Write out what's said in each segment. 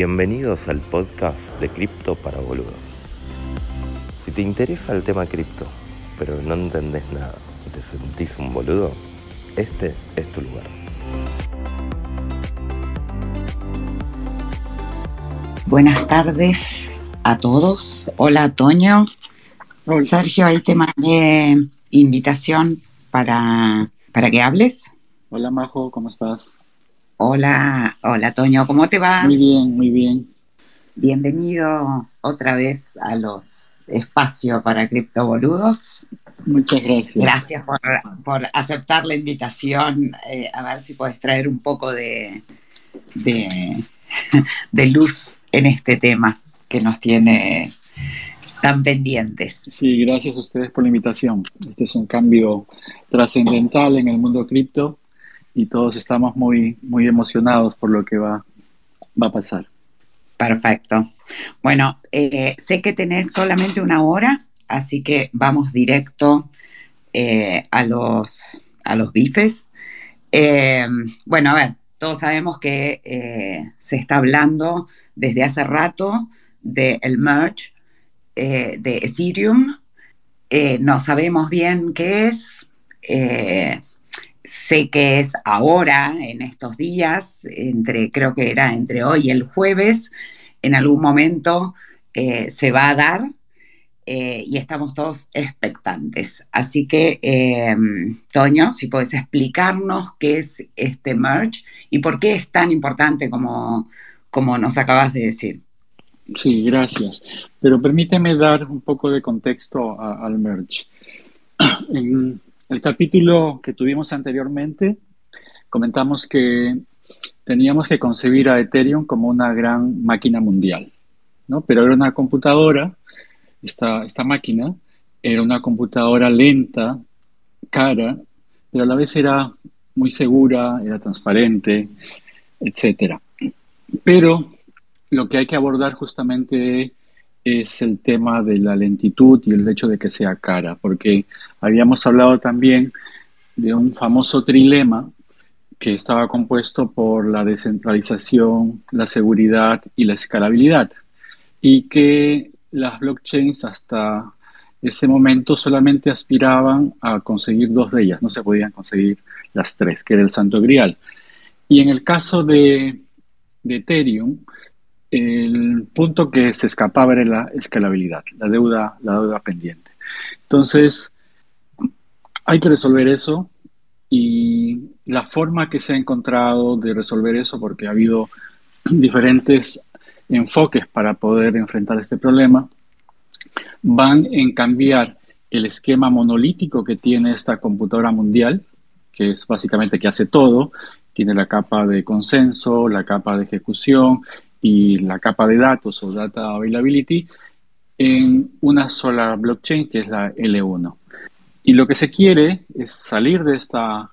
Bienvenidos al podcast de Cripto para Boludos. Si te interesa el tema cripto, pero no entendés nada y te sentís un boludo, este es tu lugar. Buenas tardes a todos. Hola, Toño. Sergio, ahí te mandé invitación para, para que hables. Hola, Majo, ¿cómo estás? Hola, hola, Toño, ¿cómo te va? Muy bien, muy bien. Bienvenido otra vez a los espacios para criptoboludos. Muchas gracias. Gracias por, aceptar la invitación. Eh, a ver si puedes traer un poco de, de, de luz en este tema que nos tiene tan pendientes. Sí, gracias a ustedes por la invitación. Este es un cambio trascendental en el mundo cripto y todos estamos muy, muy emocionados por lo que va, va a pasar. Perfecto. Bueno, eh, sé que tenés solamente una hora, así que vamos directo eh, a, los, a los bifes. Eh, bueno, a ver, todos sabemos que se está hablando desde hace rato del merge de Ethereum. no sabemos bien qué es sé que es ahora, en estos días, entre, creo que era entre hoy y el jueves, en algún momento eh, se va a dar eh, y estamos todos expectantes. Así que, em, Toño, si puedes explicarnos qué es este merge y por qué es tan importante como, como nos acabas de decir. Sí, gracias. Pero permíteme dar un poco de contexto al merge. el capítulo que tuvimos anteriormente, comentamos que teníamos que concebir a Ethereum como una gran máquina mundial, ¿no? Pero era una computadora, esta, esta máquina era una computadora lenta, cara, pero a la vez era muy segura, era transparente, etc. Pero lo que hay que abordar justamente es el tema de la lentitud y el hecho de que sea cara, porque habíamos hablado también de un famoso trilema que estaba compuesto por la descentralización, la seguridad y la escalabilidad, y que las blockchains hasta ese momento solamente aspiraban a conseguir dos de ellas, no se podían conseguir las tres, que era el santo grial. Y en el caso de, de Ethereum, el punto que se escapaba era la escalabilidad, la deuda, la deuda pendiente. Entonces, hay que resolver eso y la forma que se ha encontrado de resolver eso, porque ha habido diferentes enfoques para poder enfrentar este problema, van en cambiar el esquema monolítico que tiene esta computadora mundial, que es básicamente que hace todo, tiene la capa de consenso, la capa de ejecución y la capa de datos o data availability en una sola blockchain que es la L1. Y lo que se quiere es salir de esta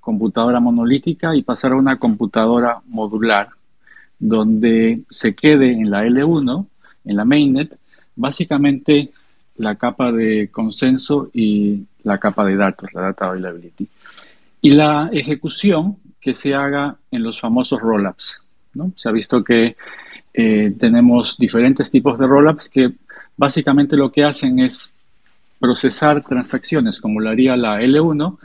computadora monolítica y pasar a una computadora modular donde se quede en la L1, en la mainnet, básicamente la capa de consenso y la capa de datos, la data availability. Y la ejecución que se haga en los famosos rollups. Se ha visto que eh, tenemos diferentes tipos de rollups que básicamente lo que hacen es procesar transacciones como lo haría la L1,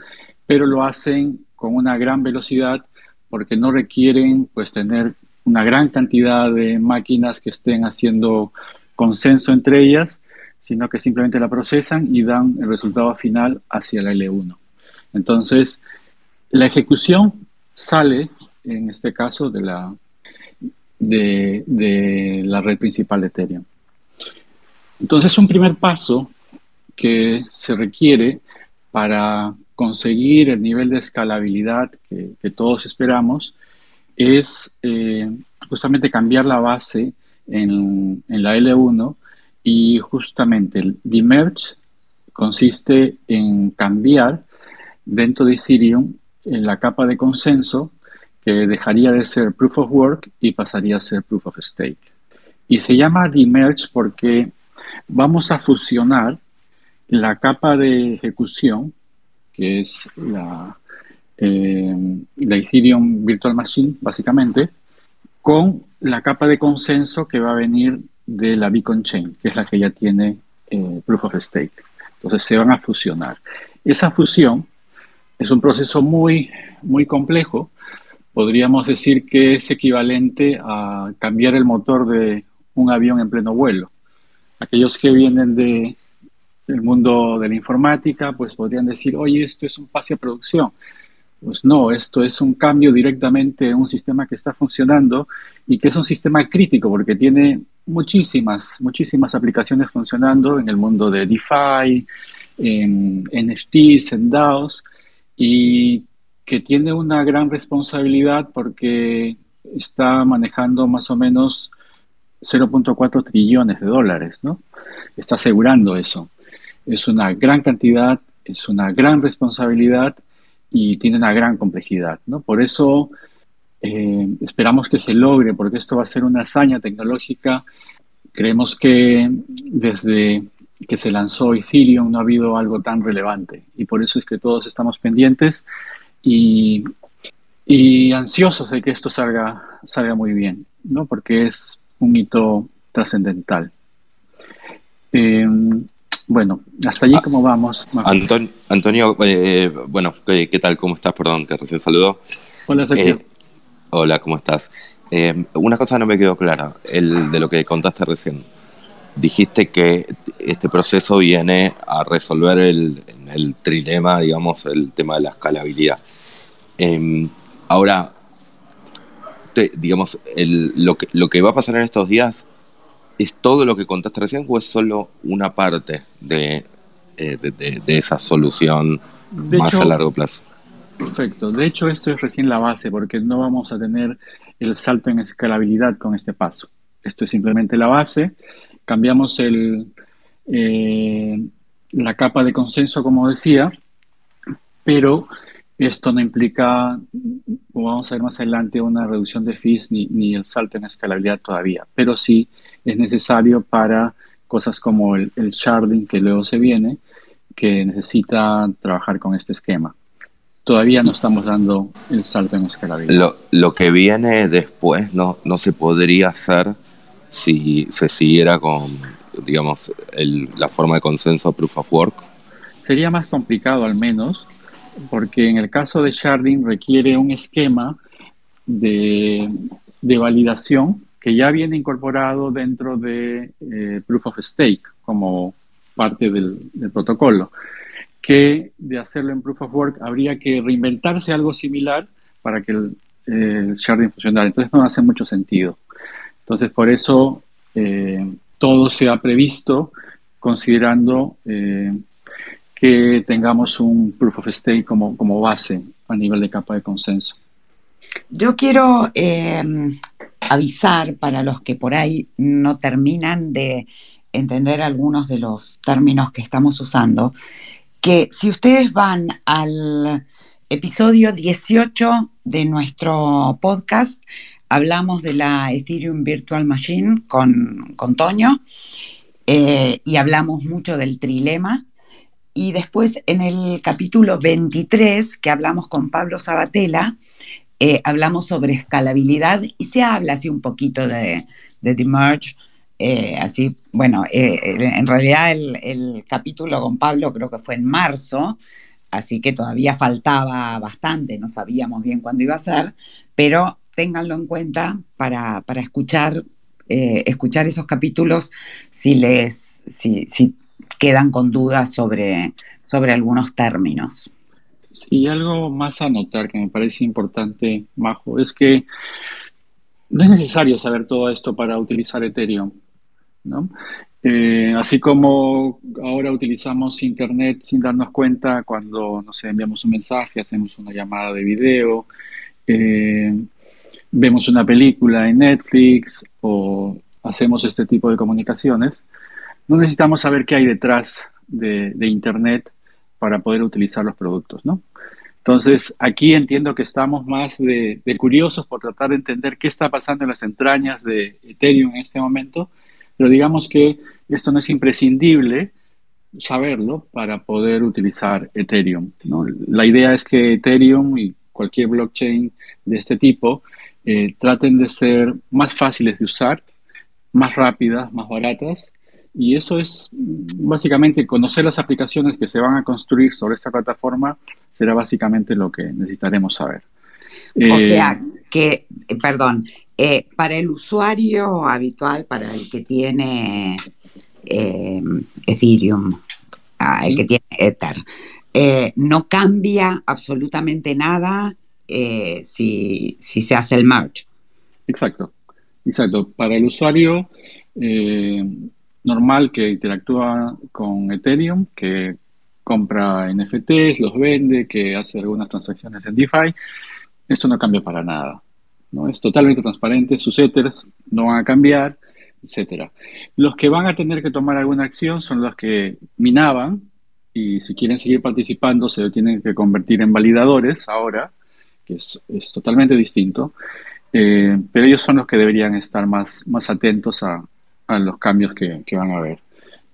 pero lo hacen con una gran velocidad porque no requieren pues tener una gran cantidad de máquinas que estén haciendo consenso entre ellas, sino que simplemente la procesan y dan el resultado final hacia la L1. Entonces, la ejecución sale, en este caso, de la, de, la red principal de Ethereum. Entonces, un primer paso que se requiere para conseguir el nivel de escalabilidad que, todos esperamos es eh, justamente cambiar la base en, en, la L1 y justamente el demerge consiste en cambiar dentro de Ethereum en la capa de consenso dejaría de ser proof of work y pasaría a ser proof of stake. Y se llama demerge porque vamos a fusionar la capa de ejecución, que es la, eh, Ethereum Virtual Machine, básicamente, con la capa de consenso que va a venir de la Beacon Chain, que es la que ya tiene eh, Proof of Stake. Entonces se van a fusionar. Esa fusión es un proceso muy, muy complejo. Podríamos decir que es equivalente a cambiar el motor de un avión en pleno vuelo. Aquellos que vienen de, del mundo de la informática, pues podrían decir, oye, esto es un pase a producción. Pues no, esto es un cambio directamente en un sistema que está funcionando y que es un sistema crítico porque tiene muchísimas, muchísimas aplicaciones funcionando en el mundo de DeFi, en NFTs, en DAOs, y que tiene una gran responsabilidad porque está manejando más o menos 0.4 trillones de dólares, ¿no? Está asegurando eso. Es una gran cantidad, es una gran responsabilidad y tiene una gran complejidad. ¿no? Por eso eh, esperamos que se logre, porque esto va a ser una hazaña tecnológica. Creemos que desde que se lanzó Ethereum no ha habido algo tan relevante y por eso es que todos estamos pendientes y, y ansiosos de que esto salga, salga muy bien, ¿no? porque es un hito trascendental. Eh, bueno, hasta allí, ah, ¿cómo vamos? Antonio, eh, bueno, ¿qué, tal? ¿Cómo estás? Perdón, que recién saludó. Hola, Sergio. Eh, hola, ¿cómo estás? Eh, una cosa no me quedó clara, el de lo que contaste recién. Dijiste que este proceso viene a resolver el, el trilema, digamos, el tema de la escalabilidad. Em, ahora, digamos, lo, que, lo que va a pasar en estos días ¿Es todo lo que contaste recién o es solo una parte de, eh, esa solución más a largo plazo? Perfecto. De hecho, esto es recién la base porque no vamos a tener el salto en escalabilidad con este paso. Esto es simplemente la base. Cambiamos el, eh, la capa de consenso, como decía, pero esto no implica, como vamos a ver más adelante, una reducción de fees ni, el salto en escalabilidad todavía, pero sí es necesario para cosas como el, sharding que luego se viene, que necesita trabajar con este esquema. Todavía no estamos dando el salto en escalabilidad. Lo, lo que viene después no, no se podría hacer si se siguiera con, digamos, la forma de consenso proof of work. Sería más complicado al menos, porque en el caso de sharding requiere un esquema de, de validación que ya viene incorporado dentro de eh, Proof of Stake como parte del, protocolo, que de hacerlo en Proof of Work habría que reinventarse algo similar para que el, sharding funcionara. Entonces no hace mucho sentido. Entonces por eso eh, todo se ha previsto considerando eh, que tengamos un Proof of Stake como, como base a nivel de capa de consenso. Yo quiero avisar para los que por ahí no terminan de entender algunos de los términos que estamos usando, que si ustedes van al episodio 18 de nuestro podcast, hablamos de la Ethereum Virtual Machine con, con Toño eh, y hablamos mucho del trilema. Y después en el capítulo 23, que hablamos con Pablo Sabatella, eh, hablamos sobre escalabilidad y se habla así un poquito de, de The Merge. Eh, así, bueno, eh, en realidad el, capítulo con Pablo creo que fue en marzo, así que todavía faltaba bastante, no sabíamos bien cuándo iba a ser, pero ténganlo en cuenta para, escuchar, escuchar esos capítulos si les si, quedan con dudas sobre, sobre algunos términos. Sí, algo más a notar que me parece importante, Majo, es que no es necesario saber todo esto para utilizar Ethereum, ¿no? Eh, así como ahora utilizamos Internet sin darnos cuenta cuando, no sé, enviamos un mensaje, hacemos una llamada de video, eh, vemos una película en Netflix o hacemos este tipo de comunicaciones, no necesitamos saber qué hay detrás de, de Internet para poder utilizar los productos, ¿no? Entonces, aquí entiendo que estamos más de, curiosos por tratar de entender qué está pasando en las entrañas de Ethereum en este momento, pero digamos que esto no es imprescindible saberlo para poder utilizar Ethereum. ¿no? La idea es que Ethereum y cualquier blockchain de este tipo eh, traten de ser más fáciles de usar, más rápidas, más baratas. Y eso es básicamente conocer las aplicaciones que se van a construir sobre esta plataforma, será básicamente lo que necesitaremos saber. o eh, sea, que, perdón, para el usuario habitual, para el que tiene Ethereum, ah, el que tiene Ether, eh, no cambia absolutamente nada eh, si, se hace el merge. Exacto, exacto. Para el usuario eh, normal que interactúa con Ethereum, que compra NFTs, los vende, que hace algunas transacciones en DeFi, eso no cambia para nada. ¿no? Es totalmente transparente, sus Ethers no van a cambiar, etc. Los que van a tener que tomar alguna acción son los que minaban y si quieren seguir participando se tienen que convertir en validadores ahora, que es, totalmente distinto, eh, pero ellos son los que deberían estar más, más atentos a, los cambios que, van a haber.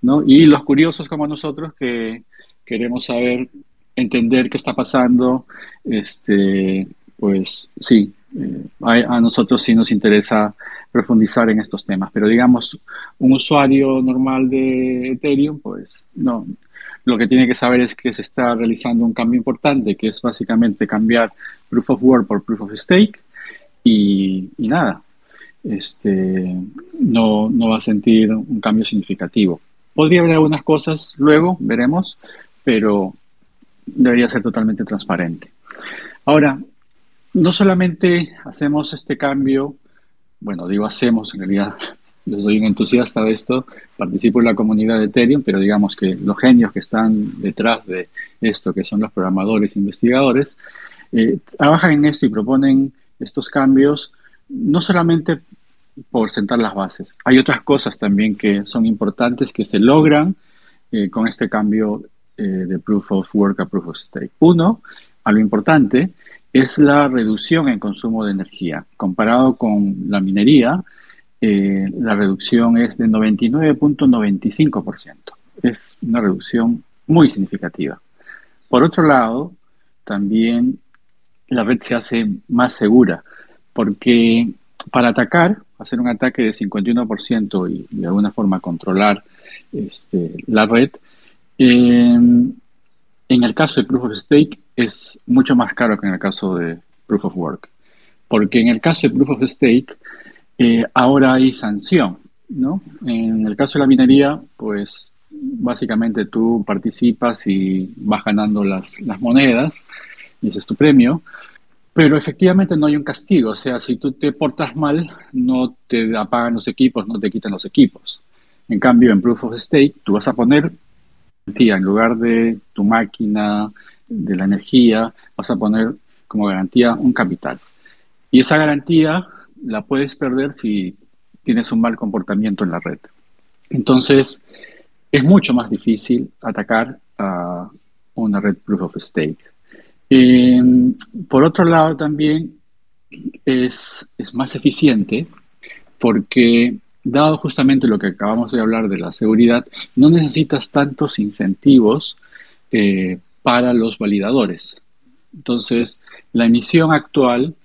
¿no? Y los curiosos como nosotros que queremos saber, entender qué está pasando, este, pues sí, eh, a, a, nosotros sí nos interesa profundizar en estos temas, pero digamos, un usuario normal de Ethereum, pues no, lo que tiene que saber es que se está realizando un cambio importante, que es básicamente cambiar Proof of Work por Proof of Stake y, nada, este, no, no va a sentir un cambio significativo. Podría haber algunas cosas luego, veremos, pero debería ser totalmente transparente. Ahora, no solamente hacemos este cambio, bueno, digo hacemos, en realidad yo soy un entusiasta de esto, participo en la comunidad de Ethereum, pero digamos que los genios que están detrás de esto, que son los programadores e investigadores, eh, trabajan en esto y proponen estos cambios no solamente por sentar las bases, hay otras cosas también que son importantes que se logran eh, con este cambio eh, de Proof of Work a Proof of Stake. Uno, algo importante, es la reducción en consumo de energía. Comparado con la minería, eh, la reducción es de 99.95%. Es una reducción muy significativa. Por otro lado, también la red se hace más segura, porque para atacar, hacer un ataque de 51% y de alguna forma controlar este, la red, en el caso de Proof of Stake es mucho más caro que en el caso de Proof of Work. Porque en el caso de Proof of Stake, eh, ahora hay sanción, ¿no? En el caso de la minería, pues básicamente tú participas y vas ganando las, las monedas, y ese es tu premio, pero efectivamente no hay un castigo, o sea, si tú te portas mal, no te apagan los equipos, no te quitan los equipos. En cambio, en Proof of Stake, tú vas a poner en lugar de tu máquina, de la energía, vas a poner como garantía un capital. Y esa garantía la puedes perder si tienes un mal comportamiento en la red. Entonces, es mucho más difícil atacar a una red proof of stake. Em, por otro lado, también es, es, más eficiente porque, dado justamente lo que acabamos de hablar de la seguridad, no necesitas tantos incentivos eh, para los validadores. Entonces, la emisión actual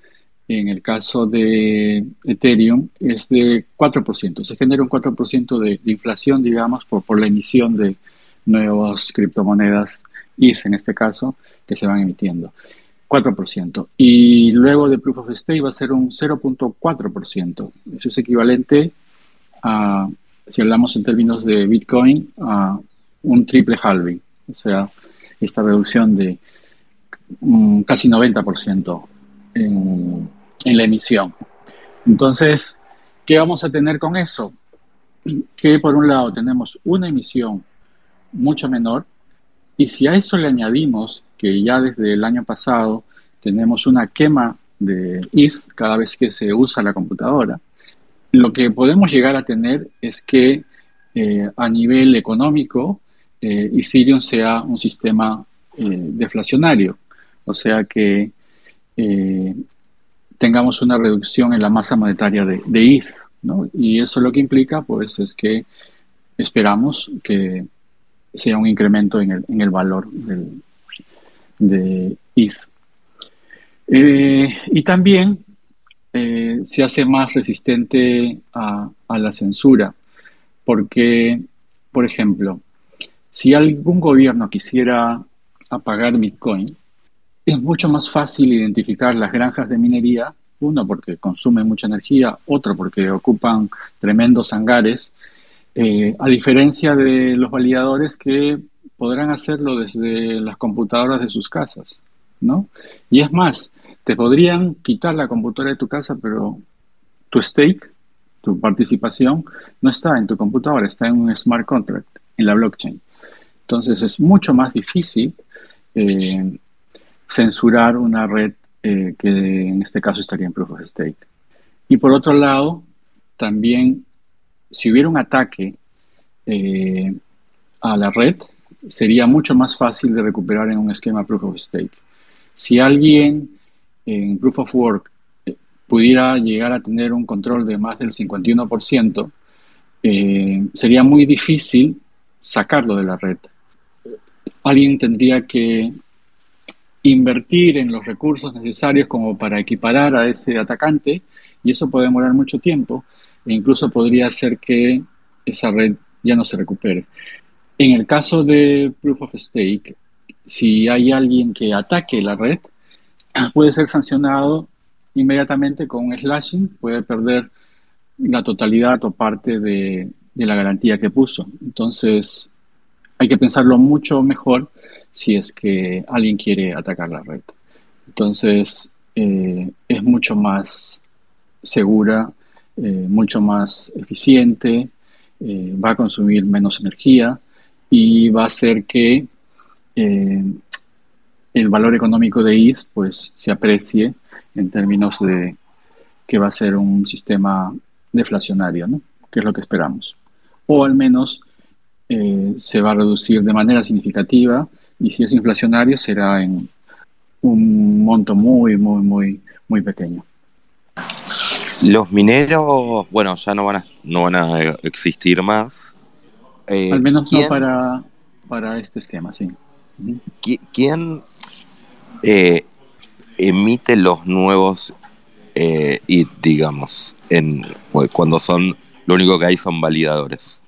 en el caso de Ethereum es de 4%. Se genera un 4% de, inflación, digamos, por, por la emisión de nuevas criptomonedas, ETH en este caso, que se van emitiendo. 4%. Y luego de Proof of Stake va a ser un 0.4%. Eso es equivalente a, si hablamos en términos de Bitcoin, a un triple halving. O sea, esta reducción de um, casi 90% en en la emisión. Entonces, ¿qué vamos a tener con eso? Que por un lado tenemos una emisión mucho menor y si a eso le añadimos que ya desde el año pasado tenemos una quema de ETH cada vez que se usa la computadora, lo que podemos llegar a tener es que eh, a nivel económico eh, Ethereum sea un sistema eh, deflacionario, o sea que tengamos una reducción en la masa monetaria de, de ETH. ¿no? Y eso lo que implica, pues, es que esperamos que sea un incremento en el, en el valor de ETH. Eh, y también eh, se hace más resistente a, a la censura, porque, por ejemplo, si algún gobierno quisiera apagar Bitcoin, es mucho más fácil identificar las granjas de minería, uno porque consumen mucha energía, otro porque ocupan tremendos hangares, eh, a diferencia de los validadores que podrán hacerlo desde las computadoras de sus casas, ¿no? Y es más, te podrían quitar la computadora de tu casa, pero tu stake, tu participación, no está en tu computadora, está en un smart contract, en la blockchain. Entonces es mucho más difícil eh, censurar una red eh, que en este caso estaría en Proof of Stake. Y por otro lado, también si hubiera un ataque eh, a la red, sería mucho más fácil de recuperar en un esquema Proof of Stake. Si alguien en Proof of Work eh, pudiera llegar a tener un control de más del 51%, sería muy difícil sacarlo de la red. Alguien tendría que invertir en los recursos necesarios como para equiparar a ese atacante y eso puede demorar mucho tiempo e incluso podría hacer que esa red ya no se recupere. En el caso de Proof of Stake, si hay alguien que ataque la red, puede ser sancionado inmediatamente con un slashing, puede perder la totalidad o parte de, de la garantía que puso. Entonces, hay que pensarlo mucho mejor si es que alguien quiere atacar la red. Entonces, eh, es mucho más segura, eh, mucho más eficiente, eh, va a consumir menos energía y va a hacer que el valor económico de IS pues, se aprecie en términos de que va a ser un sistema deflacionario, ¿no? que es lo que esperamos. O al menos se va a reducir de manera significativa y si es inflacionario será en un monto muy, muy, muy, muy pequeño. Los mineros, bueno, ya no van a, no van a existir más. Eh, Al menos no para, para este esquema, sí. ¿Quién eh, emite los nuevos eh, IT, digamos, en, cuando son, lo único que hay son validadores?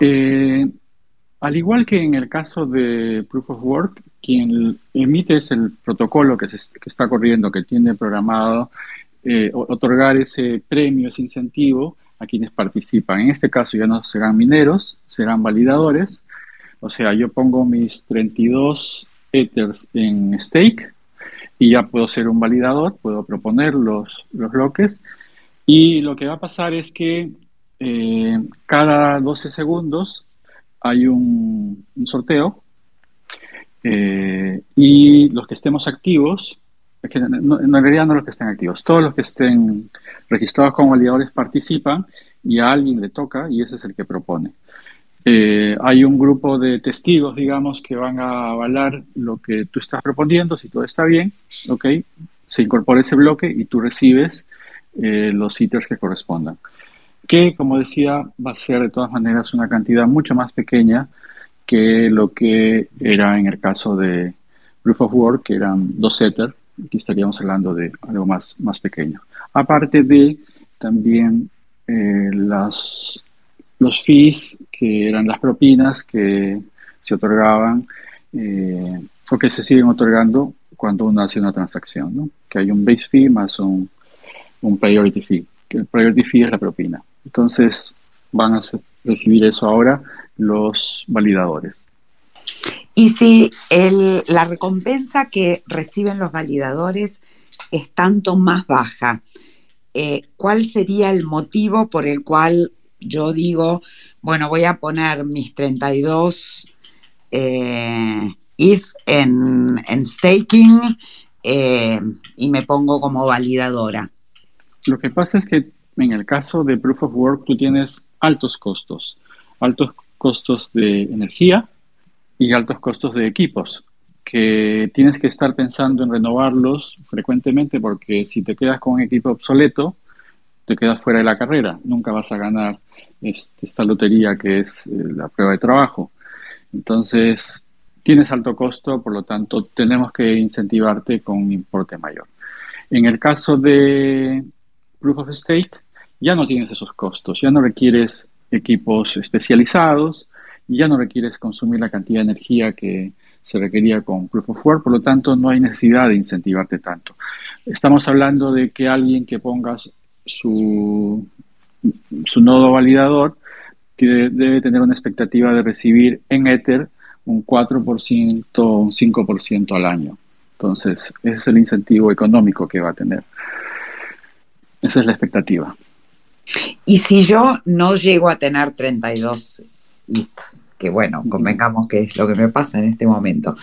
Eh, al igual que en el caso de Proof of Work, quien emite es el protocolo que, está corriendo, que tiene programado eh, otorgar ese premio, ese incentivo a quienes participan. En este caso ya no serán mineros, serán validadores. O sea, yo pongo mis 32 ethers en stake y ya puedo ser un validador, puedo proponer los, los bloques. Y lo que va a pasar es que eh, cada 12 segundos hay un, sorteo eh, y los que estemos activos, en realidad no los que estén activos, todos los que estén registrados como validadores participan y a alguien le toca y ese es el que propone. Eh, hay un grupo de testigos, digamos, que van a avalar lo que tú estás proponiendo, si todo está bien, ¿ok? Se incorpora ese bloque y tú recibes eh, los ítems que correspondan que, como decía, va a ser de todas maneras una cantidad mucho más pequeña que lo que era en el caso de Proof of Work, que eran dos Ether. Aquí estaríamos hablando de algo más, más pequeño. Aparte de también eh, las, los fees, que eran las propinas que se otorgaban eh, o que se siguen otorgando cuando uno hace una transacción, ¿no? que hay un base fee más un, un priority fee, que el priority fee es la propina. Entonces van a recibir eso ahora los validadores. Y si la recompensa que reciben los validadores es tanto más baja, eh, ¿cuál sería el motivo por el cual yo digo, bueno, voy a poner mis 32 eh, ETH en, staking eh, y me pongo como validadora? Lo que pasa es que en el caso de Proof of Work, tú tienes altos costos, altos costos de energía y altos costos de equipos, que tienes que estar pensando en renovarlos frecuentemente porque si te quedas con un equipo obsoleto, te quedas fuera de la carrera, nunca vas a ganar este, esta lotería que es eh, la prueba de trabajo. Entonces, tienes alto costo, por lo tanto, tenemos que incentivarte con un importe mayor. En el caso de Proof of Stake, ya no tienes esos costos, ya no requieres equipos especializados, ya no requieres consumir la cantidad de energía que se requería con Proof of Work, por lo tanto no hay necesidad de incentivarte tanto. Estamos hablando de que alguien que pongas su, su nodo validador debe tener una expectativa de recibir en Ether un 4%, un 5% al año. Entonces, ese es el incentivo económico que va a tener. Esa es la expectativa. Y si yo no llego a tener 32 hits, que bueno, convengamos que es lo que me pasa en este momento,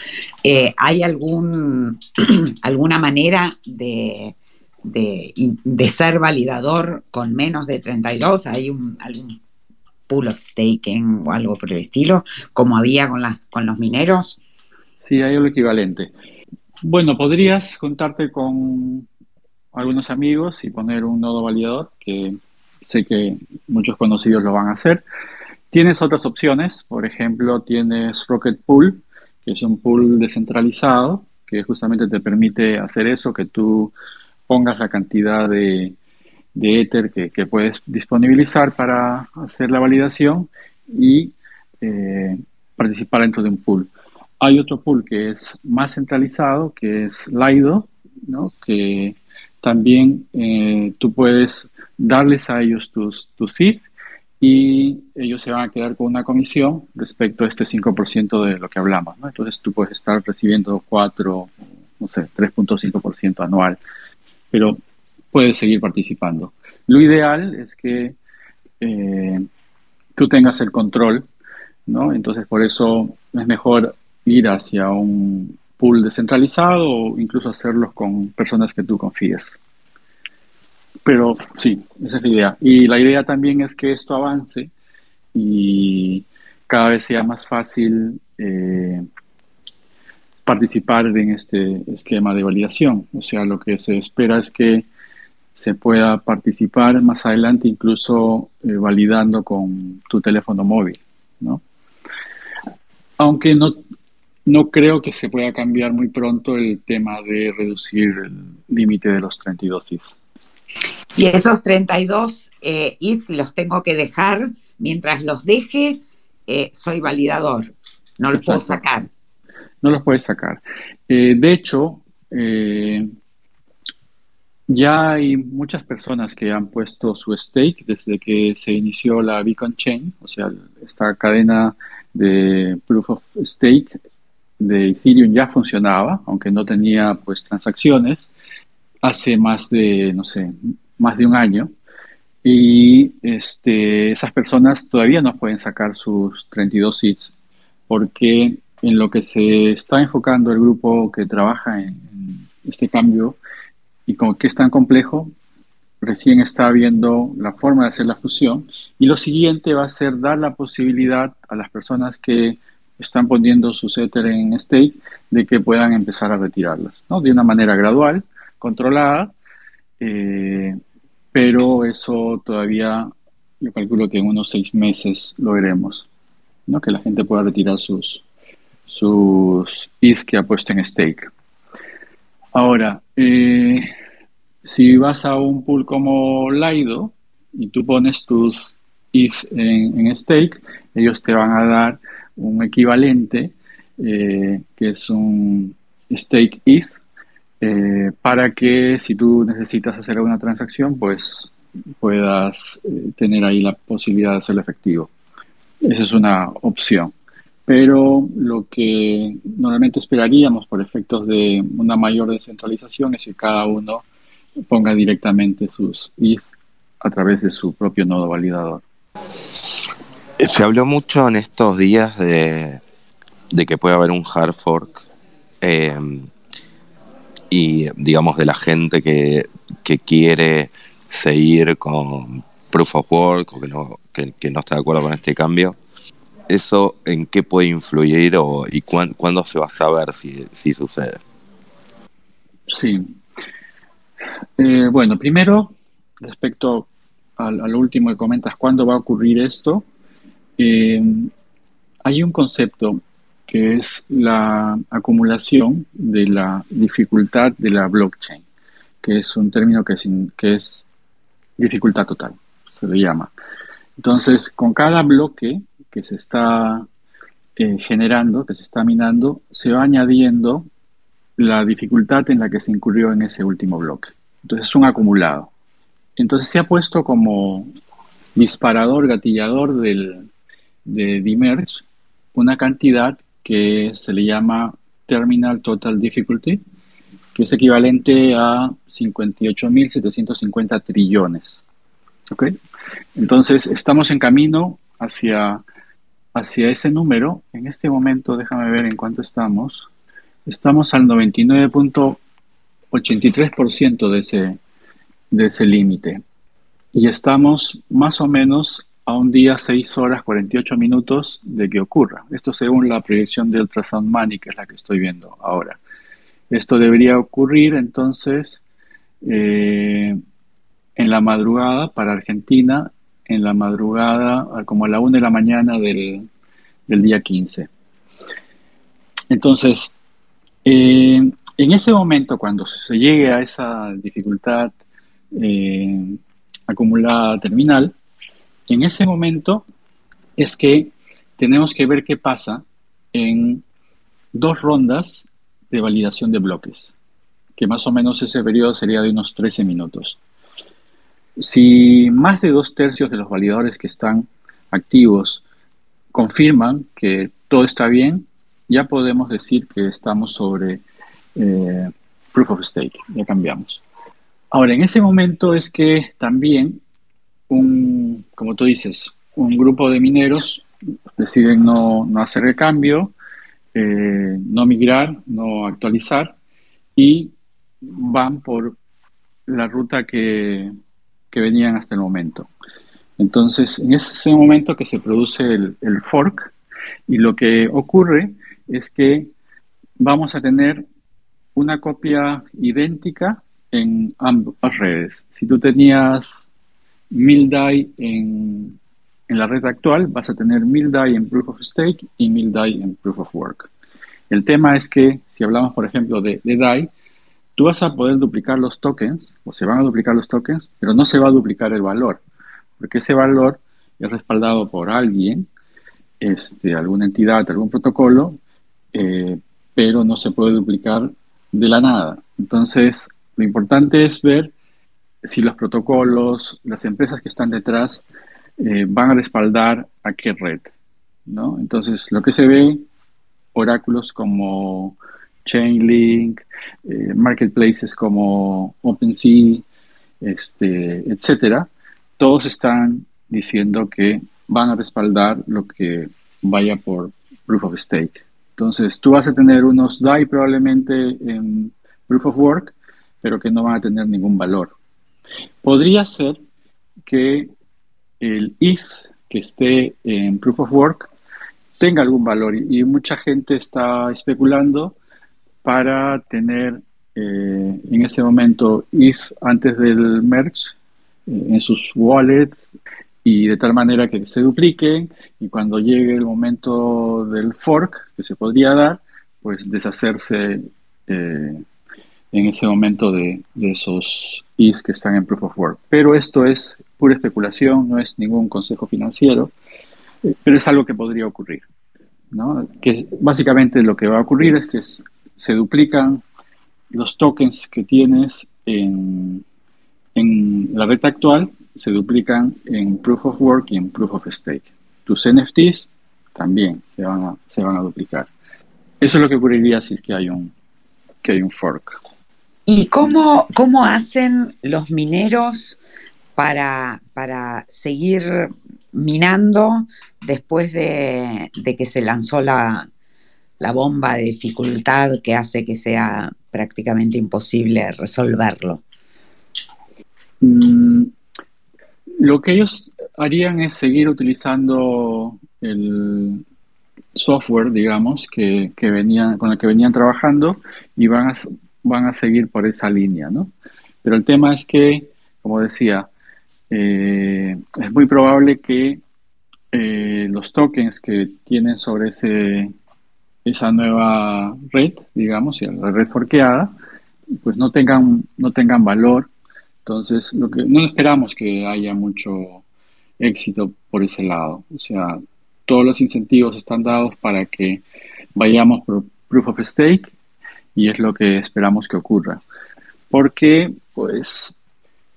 eh, ¿hay algún, alguna manera de, de, ser validador con menos de 32? ¿Hay un, algún pool of staking o algo por el estilo, como había con, con los mineros? Sí, hay algo equivalente. Bueno, podrías juntarte con algunos amigos y poner un nodo validador, que sé que muchos conocidos lo van a hacer. Tienes otras opciones, por ejemplo, tienes Rocket Pool, que es un pool descentralizado, que justamente te permite hacer eso, que tú pongas la cantidad de, de Ether que, puedes disponibilizar para hacer la validación y eh, participar dentro de un pool. Hay otro pool que es más centralizado, que es Lido, ¿no? que también eh, tú puedes darles a ellos tus, tus y ellos se van a quedar con una comisión respecto a este 5% de lo que hablamos. Entonces tú puedes estar recibiendo 4, no sé, 3.5% anual, pero puedes seguir participando. Lo ideal es que eh, tú tengas el control, ¿no? Entonces por eso es mejor ir hacia un pool descentralizado o incluso hacerlos con personas que tú confíes. Pero sí, esa es la idea. Y la idea también es que esto avance y cada vez sea más fácil eh, participar en este esquema de validación. O sea, lo que se espera es que se pueda participar más adelante incluso eh, validando con tu teléfono móvil, ¿no? Aunque no, no creo que se pueda cambiar muy pronto el tema de reducir el límite de los 32 if. Y esos 32 eh, if los tengo que dejar, mientras los deje, eh, soy validador, no los puedo sacar. No los puedes sacar. de hecho, ya hay muchas personas que han puesto su stake desde que se inició la Beacon Chain, o sea, esta cadena de Proof of Stake de Ethereum ya funcionaba, aunque no tenía pues transacciones, hace más de, no sé, más de un año. Y este, esas personas todavía no pueden sacar sus 32 seeds porque en lo que se está enfocando el grupo que trabaja en este cambio y como que es tan complejo, recién está viendo la forma de hacer la fusión. Y lo siguiente va a ser dar la posibilidad a las personas que están poniendo su Ether en stake de que puedan empezar a retirarlas, ¿no? De una manera gradual, controlada, eh, pero eso todavía, yo calculo que en unos seis meses lo veremos, ¿no? Que la gente pueda retirar sus, sus ETH que ha puesto en stake. Ahora, eh, si vas a un pool como Lido y tú pones tus ETH en, stake, ellos te van a dar un equivalente eh, que es un stake ETH eh, para que si tú necesitas hacer alguna transacción, pues puedas tener ahí la posibilidad de hacerlo efectivo. Esa es una opción pero lo que normalmente esperaríamos por efectos de una mayor descentralización es que cada uno ponga directamente sus if a través de su propio nodo validador. Se habló mucho en estos días de, que puede haber un hard fork eh, y digamos de la gente que, quiere seguir con proof of work o que no, que no está de acuerdo con este cambio ¿Eso en qué puede influir o, y cuándo se va a saber si, sucede? Sí. Eh, bueno, primero, respecto a, lo último que comentas, ¿cuándo va a ocurrir esto? Eh, hay un concepto que es la acumulación de la dificultad de la blockchain, que es un término que, que es dificultad total, se le llama. Entonces, con cada bloque que se está eh, generando, que se está minando, se va añadiendo la dificultad en la que se incurrió en ese último bloque. Entonces es un acumulado. Entonces se ha puesto como disparador, gatillador del, de Demerge una cantidad que se le llama Terminal Total Difficulty, que es equivalente a 58.750 trillones. ¿Ok? Entonces, estamos en camino hacia, hacia ese número. En este momento, déjame ver en cuánto estamos. Estamos al 99.83% de ese, de ese límite. Y estamos más o menos a un día 6 horas 48 minutos de que ocurra. Esto según la proyección de Ultrasound Money, que es la que estoy viendo ahora. Esto debería ocurrir entonces eh, en la madrugada para Argentina, en la madrugada como a la 1 de la mañana del, día 15. Entonces, eh, en ese momento, cuando se llegue a esa dificultad eh, acumulada terminal, en ese momento es que tenemos que ver qué pasa en dos rondas de validación de bloques, que más o menos ese periodo sería de unos 13 minutos. Si más de dos tercios de los validadores que están activos confirman que todo está bien, ya podemos decir que estamos sobre eh, proof of stake, ya cambiamos. Ahora, en ese momento es que también un, como tú dices, un grupo de mineros deciden no, no hacer el cambio eh, no migrar, no actualizar y van por la ruta que, venían hasta el momento. Entonces, en ese momento que se produce el, el, fork y lo que ocurre es que vamos a tener una copia idéntica en ambas redes. Si tú tenías 1000 DAI en, en la red actual vas a tener 1000 DAI en Proof of Stake y 1000 DAI en Proof of Work. El tema es que, si hablamos, por ejemplo, de, de DAI, tú vas a poder duplicar los tokens, o se van a duplicar los tokens, pero no se va a duplicar el valor, porque ese valor es respaldado por alguien, este, alguna entidad, algún protocolo, eh, pero no se puede duplicar de la nada. Entonces, lo importante es ver si los protocolos, las empresas que están detrás, eh, van a respaldar a qué red. ¿no? Entonces, lo que se ve, oráculos como Chainlink, eh, marketplaces como OpenSea, este, etcétera, todos están diciendo que van a respaldar lo que vaya por Proof of Stake. Entonces, tú vas a tener unos DAI probablemente en Proof of Work, pero que no van a tener ningún valor. Podría ser que el if que esté en Proof of Work tenga algún valor y, mucha gente está especulando para tener eh, en ese momento if antes del merge eh, en sus wallets y de tal manera que se dupliquen y cuando llegue el momento del fork que se podría dar, pues deshacerse eh, en ese momento de, esos is que están en Proof of Work. Pero esto es pura especulación, no es ningún consejo financiero, eh, pero es algo que podría ocurrir. ¿no? Que básicamente lo que va a ocurrir es que se duplican los tokens que tienes en, en la red actual, se duplican en Proof of Work y en Proof of Stake. Tus NFTs también se van a, se van a duplicar. Eso es lo que ocurriría si es que hay un, que hay un fork. ¿Y cómo, cómo hacen los mineros para, para seguir minando después de, que se lanzó la, bomba de dificultad que hace que sea prácticamente imposible resolverlo? Mm, lo que ellos harían es seguir utilizando el software, digamos, que, venían, con el que venían trabajando y van a, van a seguir por esa línea, ¿no? Pero el tema es que, como decía, eh, es muy probable que eh, los tokens que tienen sobre ese, esa nueva red, digamos, la red forqueada, pues no tengan, no tengan valor Entonces, lo que, no esperamos que haya mucho éxito por ese lado. O sea, todos los incentivos están dados para que vayamos por proof of stake y es lo que esperamos que ocurra. Porque, pues,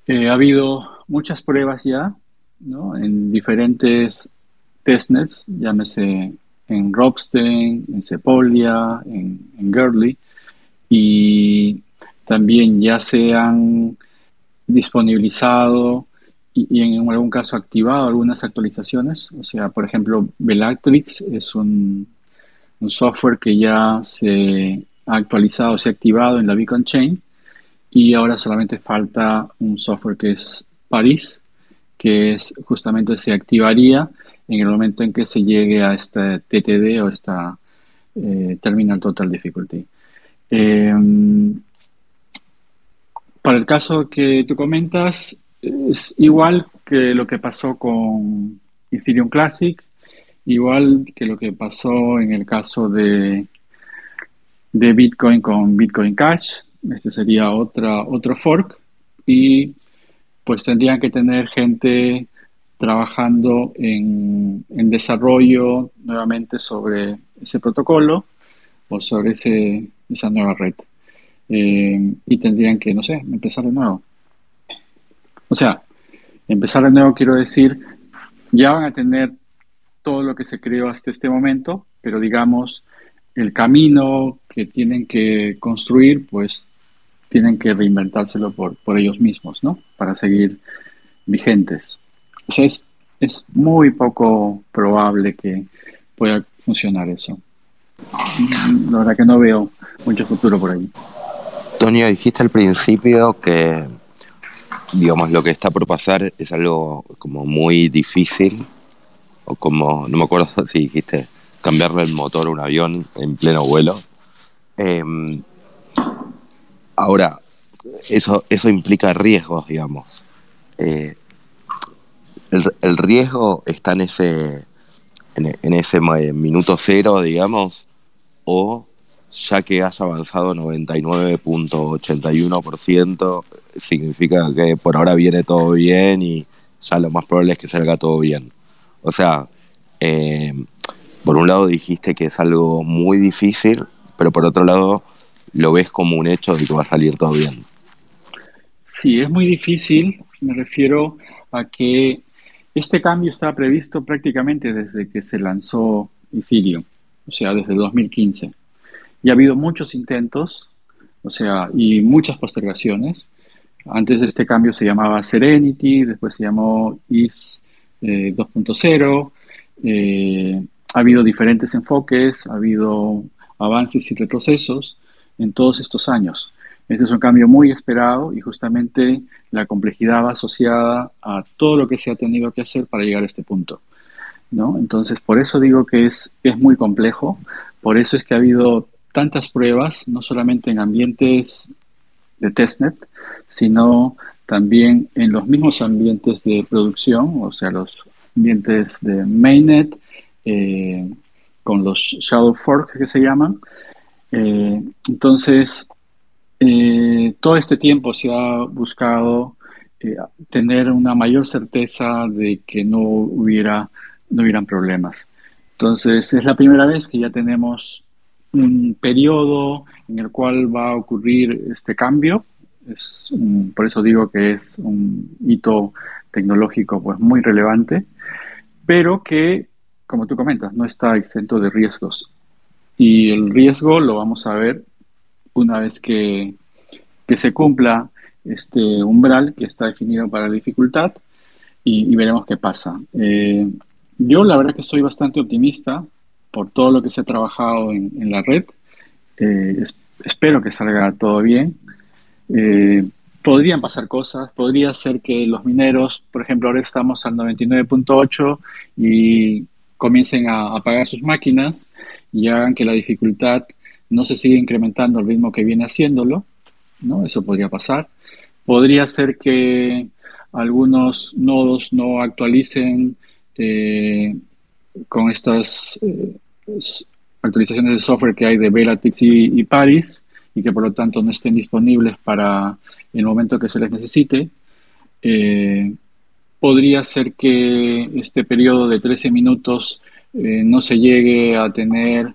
eh, ha habido muchas pruebas ya, ¿no? En diferentes testnets, llámese en Robstein, en Sepolia, en, en y también ya se han disponibilizado y, en algún caso activado algunas actualizaciones. O sea, por ejemplo, Bellatrix es un, un software que ya se actualizado, se ha activado en la Beacon Chain y ahora solamente falta un software que es Paris, que es justamente se activaría en el momento en que se llegue a este TTD o esta eh, Terminal Total Difficulty. Em, para el caso que tú comentas, es igual que lo que pasó con Ethereum Classic, igual que lo que pasó en el caso de, de Bitcoin con Bitcoin Cash. Este sería otra, otro fork y pues tendrían que tener gente trabajando en, desarrollo nuevamente sobre ese protocolo o sobre ese, esa nueva red. Eh, y tendrían que, no sé, empezar de nuevo. O sea, empezar de nuevo quiero decir, ya van a tener todo lo que se creó hasta este momento, pero digamos, el camino que tienen que construir, pues tienen que reinventárselo por, por ellos mismos, ¿no? Para seguir vigentes. O sea, es, es muy poco probable que pueda funcionar eso. La verdad que no veo mucho futuro por ahí. Tonio, dijiste al principio que, digamos, lo que está por pasar es algo como muy difícil, o como, no me acuerdo si dijiste, cambiarle el motor a un avión en pleno vuelo. Em, ahora, eso, eso implica riesgos, digamos. Eh, el, riesgo está en ese, en, ese minuto cero, digamos, o ya que has avanzado 99.81%, significa que por ahora viene todo bien y ya lo más probable es que salga todo bien. O sea, eh, por un lado dijiste que es algo muy difícil, pero por otro lado lo ves como un hecho de que va a salir todo bien. Sí, es muy difícil. Me refiero a que este cambio estaba previsto prácticamente desde que se lanzó Ethereum, o sea, desde 2015. Y ha habido muchos intentos, o sea, y muchas postergaciones. Antes este cambio se llamaba Serenity, después se llamó 2.0. Eh, ha habido diferentes enfoques, ha habido avances y retrocesos en todos estos años. Este es un cambio muy esperado y justamente la complejidad va asociada a todo lo que se ha tenido que hacer para llegar a este punto. ¿no? Entonces, por eso digo que es, es muy complejo, por eso es que ha habido tantas pruebas, no solamente en ambientes de testnet, sino también en los mismos ambientes de producción, o sea, los ambientes de mainnet, eh, con los shadow fork que se llaman. Eh, entonces, eh, todo este tiempo se ha buscado eh, tener una mayor certeza de que no hubiera no hubieran problemas. Entonces, es la primera vez que ya tenemos un periodo en el cual va a ocurrir este cambio. Es por eso digo que es un hito tecnológico pues, muy relevante, pero que, como tú comentas, no está exento de riesgos. Y el riesgo lo vamos a ver una vez que, se cumpla este umbral que está definido para la dificultad y, veremos qué pasa. Eh, yo la verdad que soy bastante optimista por todo lo que se ha trabajado en, la red. Eh, espero que salga todo bien. Eh, podrían pasar cosas, podría ser que los mineros, por ejemplo, ahora estamos al 99.8 y comiencen a apagar sus máquinas y hagan que la dificultad no se sigue incrementando al ritmo que viene haciéndolo, ¿no? Eso podría pasar. Podría ser que algunos nodos no actualicen eh, con estas eh, actualizaciones de software que hay de Bellatrix y, Paris y que por lo tanto no estén disponibles para el momento que se les necesite. Eh, podría ser que este periodo de 13 minutos eh, no se llegue a tener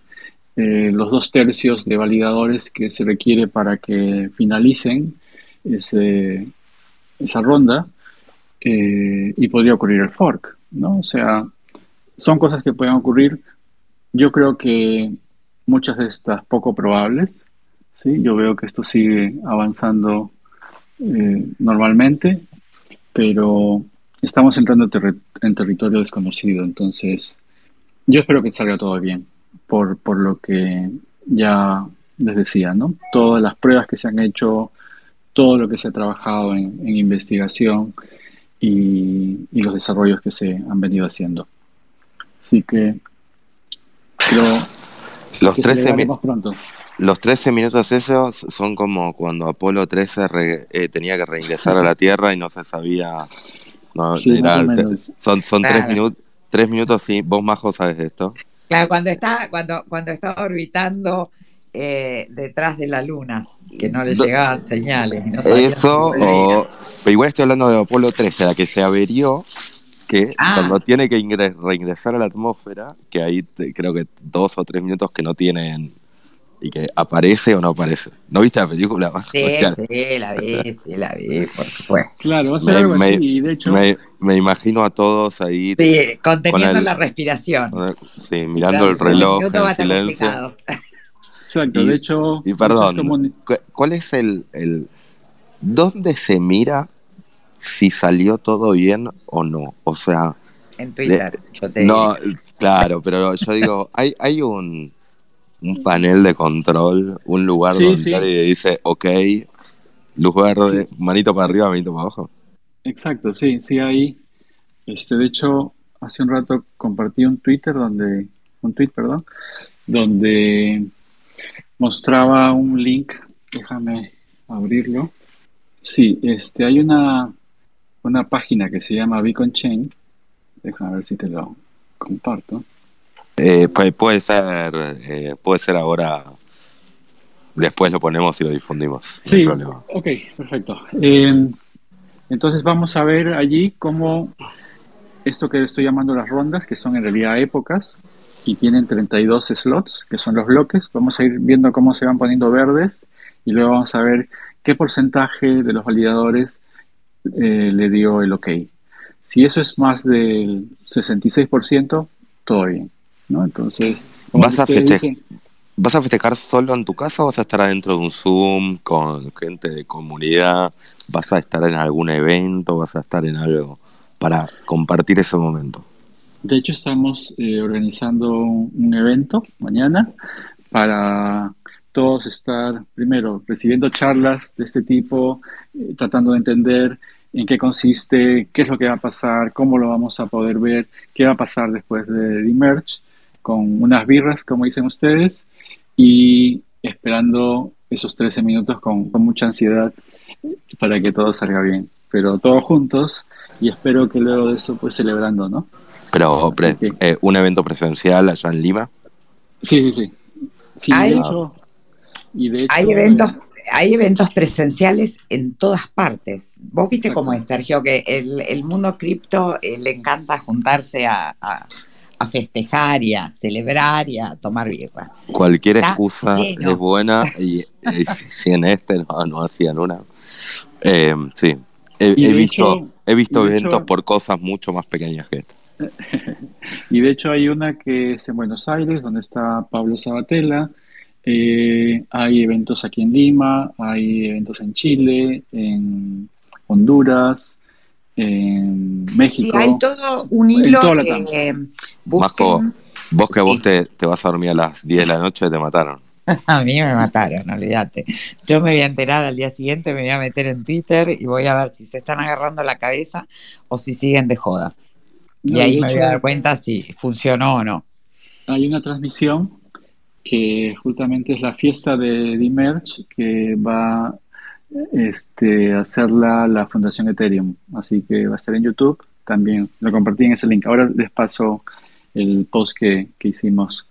eh, los dos tercios de validadores que se requiere para que finalicen esa ronda y podría ocurrir el fork, ¿no? O sea, son cosas que pueden ocurrir. Yo creo que muchas de estas poco probables, ¿sí? Yo veo que esto sigue avanzando normalmente, pero estamos entrando en territorio desconocido, entonces yo espero que salga todo bien, por, por lo que ya les decía, ¿no? Todas las pruebas que se han hecho, todo lo que se ha trabajado en, investigación y, los desarrollos que se han venido haciendo. Así que creo los 13 pronto. Los 13 minutos esos son como cuando Apolo 13 eh, tenía que reingresar a la Tierra y no se sabía no, son son tres, minutos, tres minutos, y vos, Majo, sabes esto. Claro, cuando está, cuando, cuando está orbitando eh, detrás de la luna, que no le llegaban señales. Eso, o, pero igual estoy hablando de Apolo 13, la que se averió, que ah. cuando tiene que reingresar a la atmósfera, que hay creo que dos o tres minutos que no tienen y que aparece o no aparece. ¿No viste la película? Sí, sí, la vi, sí, la vi, por supuesto. Claro, va a ser algo así, de hecho... Me, imagino a todos ahí... Sí, conteniendo la respiración. sí, mirando el reloj en silencio. Exacto, de hecho... Y perdón, ¿cuál es el, el... ¿Dónde se mira si salió todo bien o no? O sea... En Twitter, yo te No, claro, pero yo digo, hay, hay un un panel de control, un lugar donde dice, ok, luz verde, manito para arriba, manito para abajo. Exacto, sí, sí, ahí. Este, de hecho, hace un rato compartí un Twitter donde, un tweet, perdón, donde mostraba un link, déjame abrirlo. Sí, este, hay una, una página que se llama Beacon Chain, déjame ver si te lo comparto. Eh, pues puede ser, eh, puede ser ahora. Después lo ponemos y lo difundimos. Sí, ok, perfecto. Em, entonces vamos a ver allí cómo esto que estoy llamando las rondas, que son en realidad épocas, y tienen 32 slots, que son los bloques. Vamos a ir viendo cómo se van poniendo verdes y luego vamos a ver qué porcentaje de los validadores eh, le dio el OK. Si eso es más del 66%, todo bien. ¿No? Entonces, ¿Vas a, ¿Vas a festejar solo en tu casa o vas a estar adentro de un Zoom con gente de comunidad? ¿Vas a estar en algún evento? ¿Vas a estar en algo para compartir ese momento? De hecho, estamos eh, organizando un evento mañana para todos estar, primero, recibiendo charlas de este tipo, eh, tratando de entender en qué consiste, qué es lo que va a pasar, cómo lo vamos a poder ver, qué va a pasar después de Emerge con unas birras, como dicen ustedes, y esperando esos 13 minutos con, mucha ansiedad para que todo salga bien. Pero todos juntos y espero que luego de eso, pues celebrando, ¿no? Pero, eh, ¿un evento presencial allá en Lima? Sí, sí, sí. hay, hay eventos hay eventos presenciales en todas partes. Vos viste cómo es, Sergio, que el, mundo cripto eh, le encanta juntarse a, a festejar y a celebrar y a tomar birra. Cualquier excusa es buena y, si en este no, hacían una. Eh, sí, he, visto, he visto eventos por cosas mucho más pequeñas que esta. Y de hecho hay una que es en Buenos Aires, donde está Pablo Sabatella. Eh, hay eventos aquí en Lima, hay eventos en Chile, en Honduras, en México. hay todo un hilo que vos que vos te, vas a dormir a las 10 de la noche te mataron. a mí me mataron, olvídate. Yo me voy a enterar al día siguiente, me voy a meter en Twitter y voy a ver si se están agarrando la cabeza o si siguen de joda. y ahí me voy a dar cuenta si funcionó o no. Hay una transmisión que justamente es la fiesta de Dimerge que va este, hacerla la Fundación Ethereum. Así que va a estar en YouTube. También lo compartí en ese link. Ahora les paso el post que, hicimos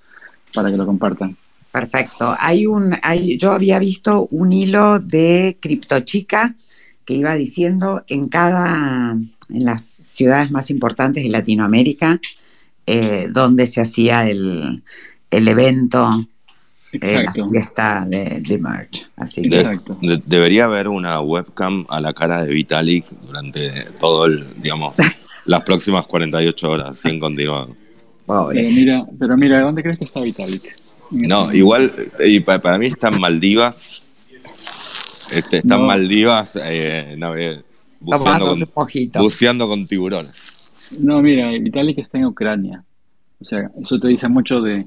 para que lo compartan. Perfecto. Hay un, hay, yo había visto un hilo de CryptoChica que iba diciendo en cada, en las ciudades más importantes de Latinoamérica, eh, donde se hacía el, el evento, eh, la fiesta de, de Merch. Así que, debería haber una webcam a la cara de Vitalik durante todo el, digamos, las próximas 48 horas, sin continuar. Pero mira, pero mira, ¿dónde crees que está Vitalik? No, igual, y para, mí están Maldivas. Este, están Maldivas eh, buceando, con, tiburones. No, mira, Vitalik está en Ucrania. O sea, eso te dice mucho de,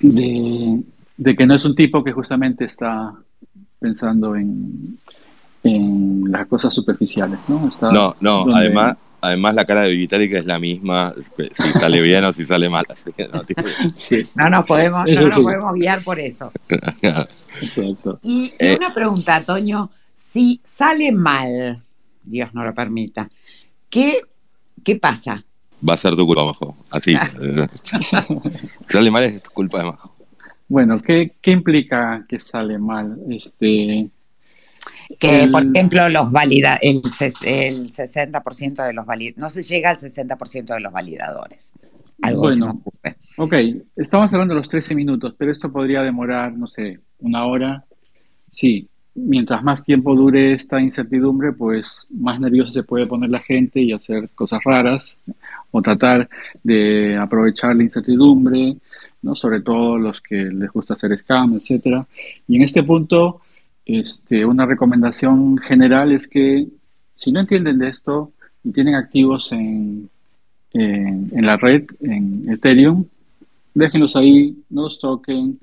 de, que no es un tipo que justamente está pensando en, en las cosas superficiales, ¿no? no, no, además, además la cara de Vitalik es la misma si sale bien o si sale mal. no, nos podemos, no podemos guiar por eso. Y, eh, una pregunta, Toño, si sale mal, Dios no lo permita, ¿qué, qué pasa? Va a ser tu culpa, Majo. Así. sale mal es tu culpa de Majo. Bueno, ¿qué, ¿qué implica que sale mal? Este, que, por ejemplo, los valida el, el 60% de los validadores, no se llega al 60% de los validadores. Algo bueno, ok, estamos hablando de los 13 minutos, pero esto podría demorar, no sé, una hora. Sí, mientras más tiempo dure esta incertidumbre, pues más nerviosa se puede poner la gente y hacer cosas raras o tratar de aprovechar la incertidumbre, ¿no? sobre todo los que les gusta hacer scam, etcétera. Y en este punto, este, una recomendación general es que si no entienden de esto y tienen activos en, en, la red, en Ethereum, déjenlos ahí, no los toquen,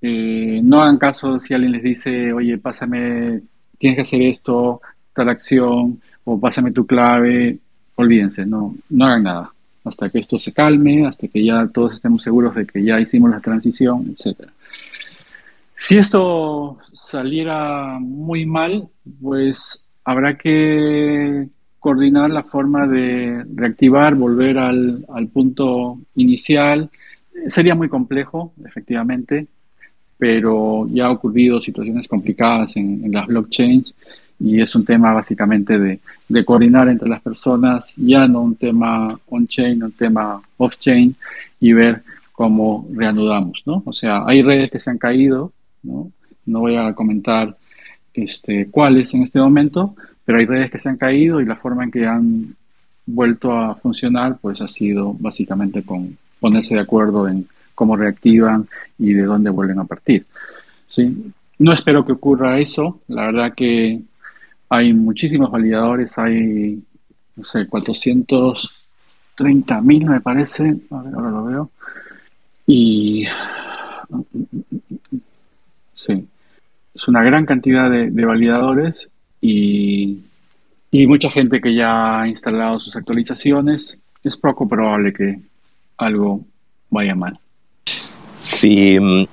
eh, no hagan caso si alguien les dice, oye, pásame, tienes que hacer esto, tal acción, o pásame tu clave, olvídense, no, no hagan nada, hasta que esto se calme, hasta que ya todos estemos seguros de que ya hicimos la transición, etcétera. Si esto saliera muy mal, pues habrá que coordinar la forma de reactivar, volver al, punto inicial. Sería muy complejo, efectivamente, pero ya ha ocurrido situaciones complicadas en, las blockchains y es un tema básicamente de, de, coordinar entre las personas, ya no un tema on-chain, un tema off-chain y ver cómo reanudamos, ¿no? O sea, hay redes que se han caído, ¿no? voy a comentar este, cuáles en este momento, pero hay redes que se han caído y la forma en que han vuelto a funcionar pues ha sido básicamente con ponerse de acuerdo en cómo reactivan y de dónde vuelven a partir. ¿sí? No espero que ocurra eso, la verdad que hay muchísimos validadores, hay, no sé, 430 mil me parece, a ver, ahora lo veo, y Sí, es una gran cantidad de, validadores y, mucha gente que ya ha instalado sus actualizaciones. Es poco probable que algo vaya mal. Si mm,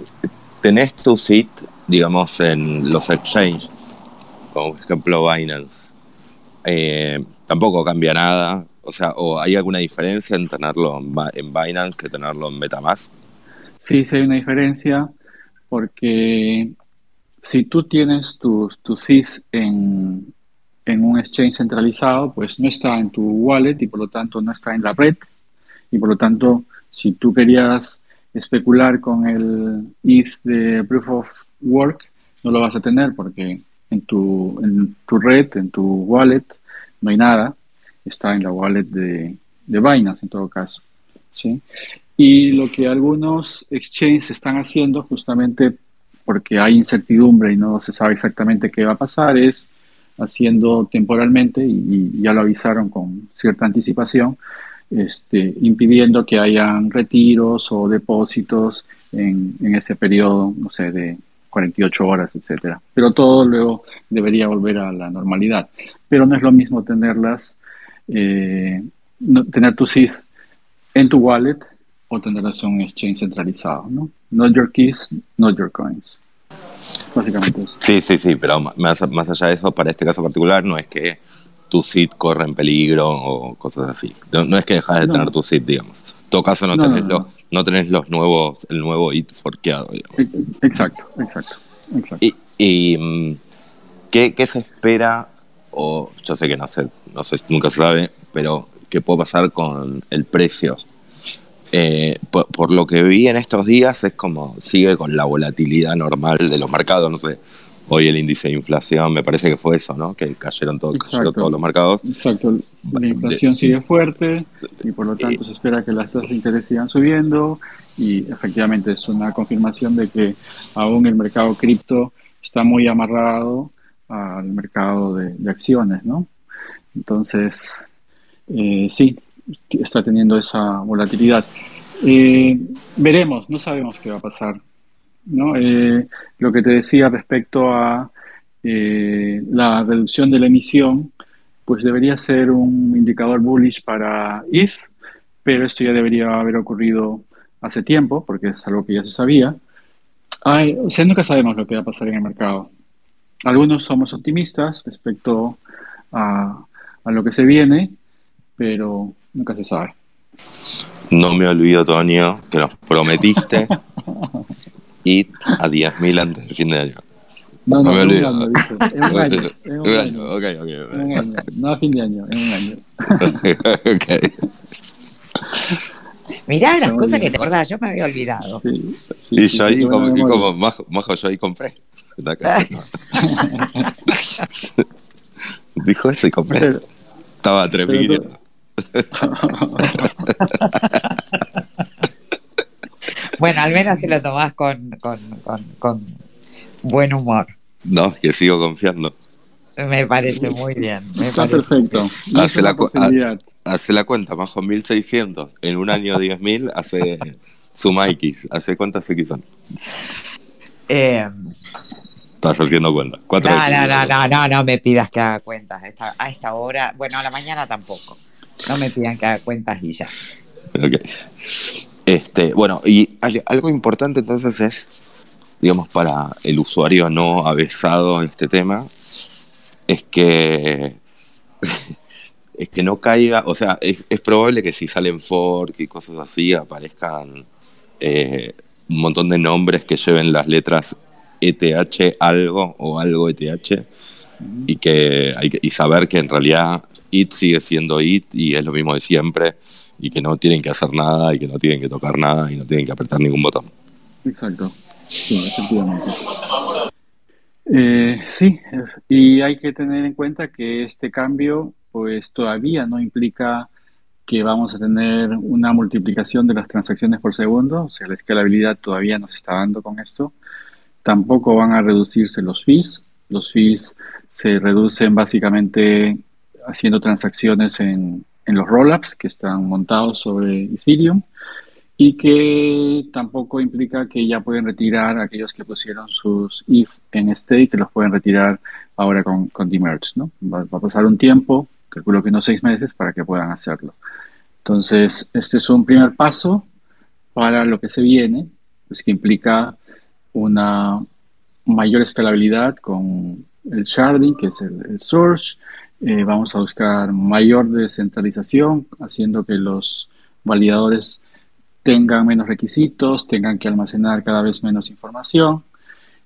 tenés tu sit, digamos, en los exchanges, como por ejemplo Binance, eh, tampoco cambia nada. O sea, ¿o hay alguna diferencia en tenerlo en Binance que tenerlo en Metamask? Sí, sí hay una diferencia porque si tú tienes tu, tu CIS en, un exchange centralizado, pues no está en tu wallet y por lo tanto no está en la red. Y por lo tanto, si tú querías especular con el ETH de Proof of Work, no lo vas a tener porque en tu, en tu red, en tu wallet, no hay nada. Está en la wallet de, de Binance en todo caso. ¿sí? Y lo que algunos exchanges están haciendo justamente porque hay incertidumbre y no se sabe exactamente qué va a pasar es haciendo temporalmente, y, ya lo avisaron con cierta anticipación, este, impidiendo que hayan retiros o depósitos en, ese periodo, no sé, de 48 horas, etcétera. Pero todo luego debería volver a la normalidad. Pero no es lo mismo tenerlas, eh, tener tu SIS en tu wallet o tenerlas en un exchange centralizado, ¿no? Not your keys, not your coins. Básicamente eso. Sí, sí, sí, pero más, allá de eso, para este caso particular, no es que tu SID corre en peligro o cosas así. No, es que dejas de tener tu SID, digamos. En todo caso, no, tenés, Los, no tenés los nuevos, el nuevo IT forqueado. Exacto, exacto. exacto. Y, mm, ¿qué, ¿qué, se espera? O yo sé que no sé, no sé, nunca se sabe, pero ¿qué puede pasar con el precio? Eh, por, por, lo que vi en estos días es como sigue con la volatilidad normal de los mercados, no sé, hoy el índice de inflación, me parece que fue eso, ¿no? Que cayeron, todo, cayeron todos los mercados. Exacto, la inflación sigue fuerte y por lo tanto se espera que las tasas de interés sigan subiendo y efectivamente es una confirmación de que aún el mercado cripto está muy amarrado al mercado de, de acciones, ¿no? Entonces, eh, sí, está teniendo esa volatilidad. Eh, veremos, no sabemos qué va a pasar. ¿No? Eh, lo que te decía respecto a eh, la reducción de la emisión, pues debería ser un indicador bullish para ETH, pero esto ya debería haber ocurrido hace tiempo, porque es algo que ya se sabía. Ay, o sea, nunca sabemos lo que va a pasar en el mercado. Algunos somos optimistas respecto a, a lo que se viene, pero nunca se sabe. No me olvido, Toño, que nos prometiste y a 10.000 antes del fin de año. No, no, no me olvido. Un año, es un año. Es un, año. Ok, ok. Un año. No a fin de año, es un año. ok. Mirá las cosas que te acordás, yo me había olvidado. Sí, sí, y yo ahí, como, y como majo, majo, yo ahí compré. Dijo eso y compré. Pero, Estaba a 3.000. bueno, al menos te lo tomás con, con, con, con buen humor. No, que sigo confiando. Me parece muy bien. Me Está parece perfecto. Hace la, hace la, cuenta, bajo 1600. En un año 10.000 hace suma X. ¿Hace cuántas X son? Eh, Estás haciendo cuenta. Cuatro no, no, no, no, no, no me pidas que haga cuentas a esta, a esta hora. Bueno, a la mañana tampoco. No me pidan que haga cuentas y ya. Ok. Este, bueno, y algo importante entonces es, digamos, para el usuario no avesado en este tema, es que es que no caiga, o sea, es, probable que si salen fork y cosas así aparezcan eh, un montón de nombres que lleven las letras ETH algo o algo ETH y que hay que y saber que en realidad IT sigue siendo IT y es lo mismo de siempre y que no tienen que hacer nada y que no tienen que tocar nada y no tienen que apretar ningún botón. Exacto, sí, efectivamente. Eh, sí, y hay que tener en cuenta que este cambio pues todavía no implica que vamos a tener una multiplicación de las transacciones por segundo, o sea, la escalabilidad todavía nos está dando con esto. Tampoco van a reducirse los fees. Los fees se reducen básicamente haciendo transacciones en, en los rollups que están montados sobre Ethereum y que tampoco implica que ya pueden retirar aquellos que pusieron sus ETH en stake, que los pueden retirar ahora con, con Demerge, ¿no? Va, va, a pasar un tiempo, calculo que unos seis meses, para que puedan hacerlo. Entonces, este es un primer paso para lo que se viene, pues que implica una mayor escalabilidad con el sharding, que es el, el source, eh, vamos a buscar mayor descentralización, haciendo que los validadores tengan menos requisitos, tengan que almacenar cada vez menos información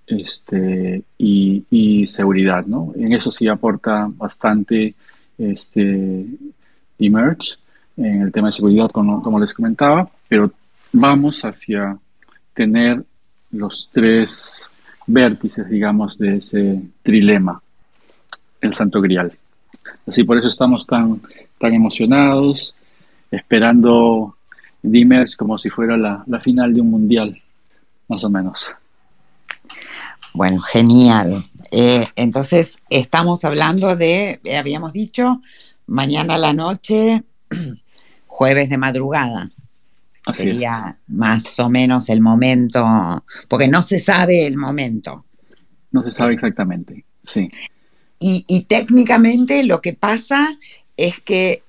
este, y, seguridad. ¿no? En eso sí aporta bastante este, Emerge en el tema de seguridad, como, como les comentaba, pero vamos hacia tener los tres vértices, digamos, de ese trilema, el Santo Grial. Así por eso estamos tan, tan emocionados, esperando Dimers como si fuera la, la final de un mundial, más o menos. Bueno, genial. Eh, entonces, estamos hablando de, eh, habíamos dicho, mañana a la noche, jueves de madrugada. Así Sería es. más o menos el momento, porque no se sabe el momento. No se sabe exactamente, sí. Y, y, técnicamente lo que pasa es que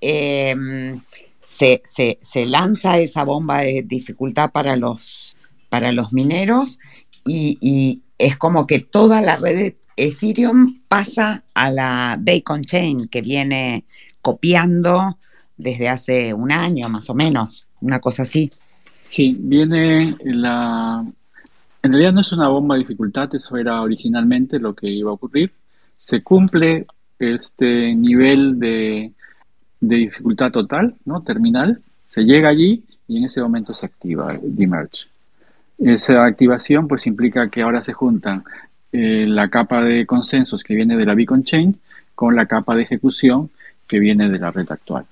se, se, se, lanza esa bomba de dificultad para los, para los mineros y, y, es como que toda la red de Ethereum pasa a la Bacon Chain que viene copiando desde hace un año más o menos, una cosa así. Sí, viene la... En realidad no es una bomba de dificultad, eso era originalmente lo que iba a ocurrir se cumple este nivel de, dificultad total, ¿no? Terminal, se llega allí y en ese momento se activa Demerge. Esa activación pues implica que ahora se juntan eh, la capa de consensos que viene de la Beacon Chain con la capa de ejecución que viene de la red actual.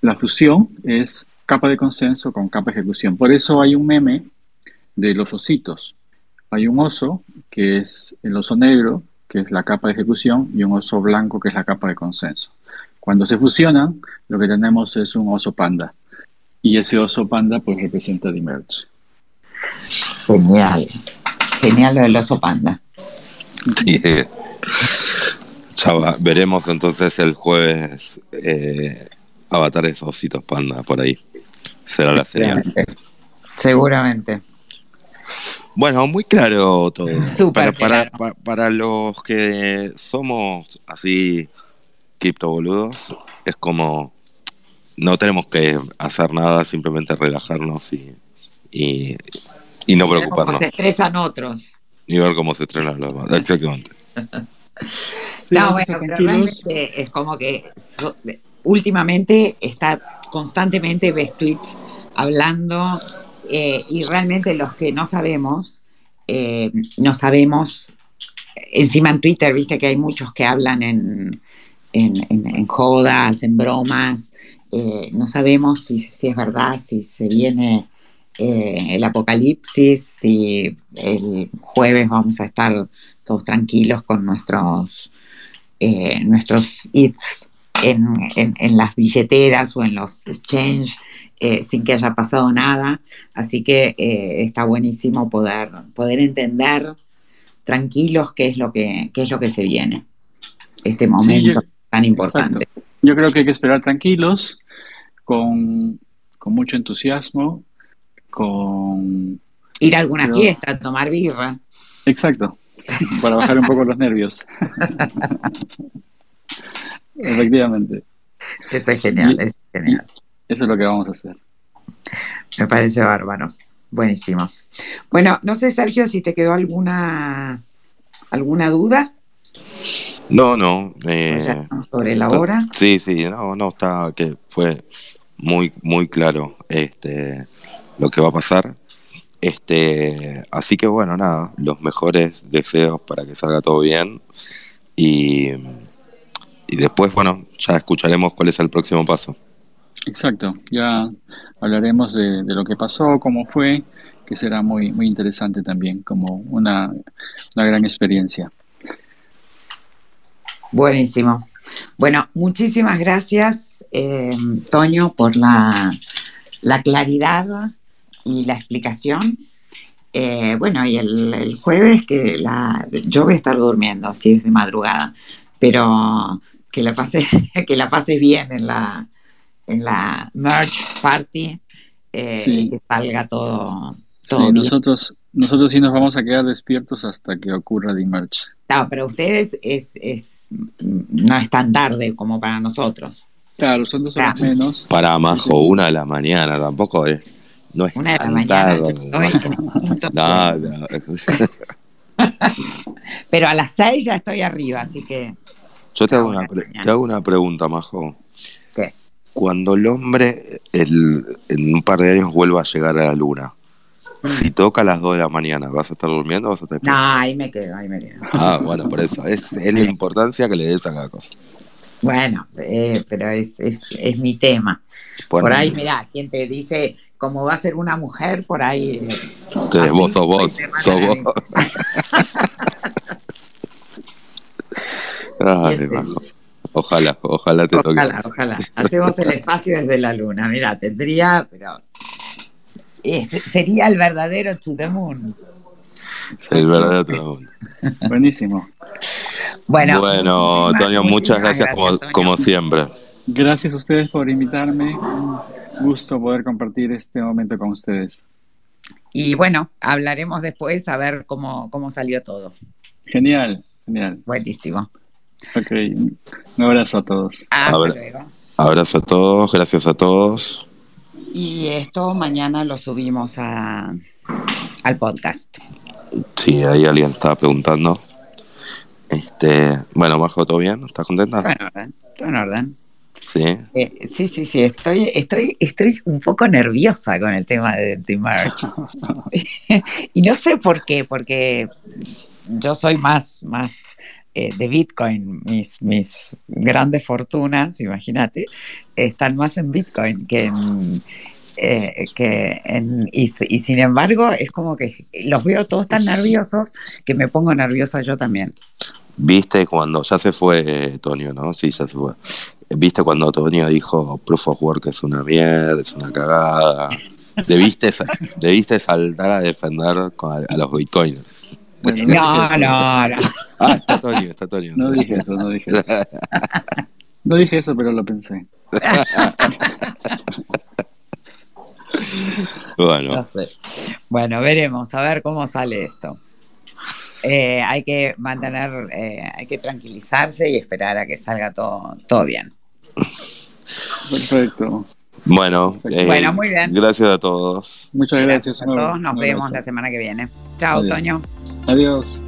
La fusión es capa de consenso con capa de ejecución. Por eso hay un meme de los ositos. Hay un oso, que es el oso negro, que es la capa de ejecución, y un oso blanco, que es la capa de consenso. Cuando se fusionan, lo que tenemos es un oso panda. Y ese oso panda pues representa Demerge. Genial. Genial el oso panda. Sí. Ya veremos entonces el jueves eh, avatares ositos panda por ahí. Será la señal. Seguramente. Bueno, muy claro todo. para, Para, los que somos así criptoboludos, es como no tenemos que hacer nada, simplemente relajarnos y, y, no preocuparnos. Cómo se estresan otros. Y ver cómo se estresan los demás. Exactamente. no, bueno, pero realmente es como que últimamente está constantemente ves tweets hablando eh, y realmente los que no sabemos, eh, no sabemos, encima en Twitter, viste que hay muchos que hablan en, en, jodas, en bromas, eh, no sabemos si, es verdad, si se viene el apocalipsis, si el jueves vamos a estar todos tranquilos con nuestros, nuestros hits en, en, las billeteras o en los exchange eh, sin que haya pasado nada. Así que eh, está buenísimo poder, poder entender tranquilos qué es lo que, qué es lo que se viene. Este momento tan importante. Yo creo que hay que esperar tranquilos, con, mucho entusiasmo, con... Ir a alguna fiesta, tomar birra. Exacto, para bajar un poco los nervios. Efectivamente. Eso es genial, es genial. Eso es lo que vamos a hacer. Me parece bárbaro. Buenísimo. Bueno, no sé, Sergio, si te quedó alguna alguna duda. No, no. Eh, sobre la hora. Sí, sí, no, no, está que fue muy, muy claro este lo que va a pasar. Este, así que bueno, nada, los mejores deseos para que salga todo bien. Y, y después, bueno, ya escucharemos cuál es el próximo paso. Exacto, ya hablaremos de, lo que pasó, cómo fue, que será muy, muy interesante también, como una, gran experiencia. Buenísimo. Bueno, muchísimas gracias, eh, Toño, por la, claridad y la explicación. Eh, bueno, y el, jueves que la, yo voy a estar durmiendo, así es de madrugada, pero que la pases, que la pases bien en la, en la merch party eh, y que salga todo, todo Nosotros, nosotros sí nos vamos a quedar despiertos hasta que ocurra el merch. Claro, pero ustedes es, es, no es tan tarde como para nosotros. Claro, son dos horas menos. Para Majo, una de la mañana, tampoco es. No es una de la mañana. no, pero a las seis ya estoy arriba, así que. Yo te hago, una, te hago una pregunta, Majo. ¿Qué? Cuando el hombre el, en un par de años vuelva a llegar a la luna, mm. si toca a las 2 de la mañana, ¿vas a estar durmiendo o vas a estar No, ahí me quedo, ahí me quedo. Ah, bueno, por eso. Es, la importancia que le des a cada cosa. Bueno, eh, pero es, es, es, mi tema. por ahí, mira, quien te dice cómo va a ser una mujer, por ahí. Eh, vos sos vos, sos vos. Ay, Ojalá, ojalá te toque. Ojalá, ojalá. Hacemos el espacio desde la luna. Mira, tendría, pero sería el verdadero to the moon. El verdadero to the moon. Buenísimo. Bueno, bueno Antonio, muchas gracias, como, como, siempre. Gracias a ustedes por invitarme. Un gusto poder compartir este momento con ustedes. Y bueno, hablaremos después a ver cómo, cómo salió todo. Genial, genial. Buenísimo. Ok, un abrazo a todos. Abrazo a todos, gracias a todos. Y esto mañana lo subimos a, al podcast. Sí, ahí alguien estaba preguntando. Este, bueno, Majo, ¿todo bien? ¿Estás contenta? Todo en orden, todo en orden. Sí. Eh, sí, sí, sí, estoy, estoy, estoy un poco nerviosa con el tema de, de merch. y no sé por qué, porque yo soy más, más eh, de Bitcoin, mis, mis grandes fortunas, imagínate, están más en Bitcoin que en, eh, que en, y, sin embargo es como que los veo todos tan nerviosos que me pongo nerviosa yo también. Viste cuando ya se fue Tonio, ¿no? Sí, ya se fue. Viste cuando Tonio dijo Proof of Work es una mierda, es una cagada. Debiste, debiste saltar a defender a los bitcoiners. Bueno, no, no, no, no. Ah, está Tonio, está Tonio. No dije eso, no dije eso. No dije eso, pero lo pensé. Bueno. No sé. bueno, veremos, a ver cómo sale esto. Eh, hay que mantener, eh, hay que tranquilizarse y esperar a que salga todo, todo bien. Perfecto. Bueno, eh, bueno, muy bien. Gracias a todos. Muchas gracias. gracias a todos. Nos vemos la semana que viene. Chao. Toño. Adiós.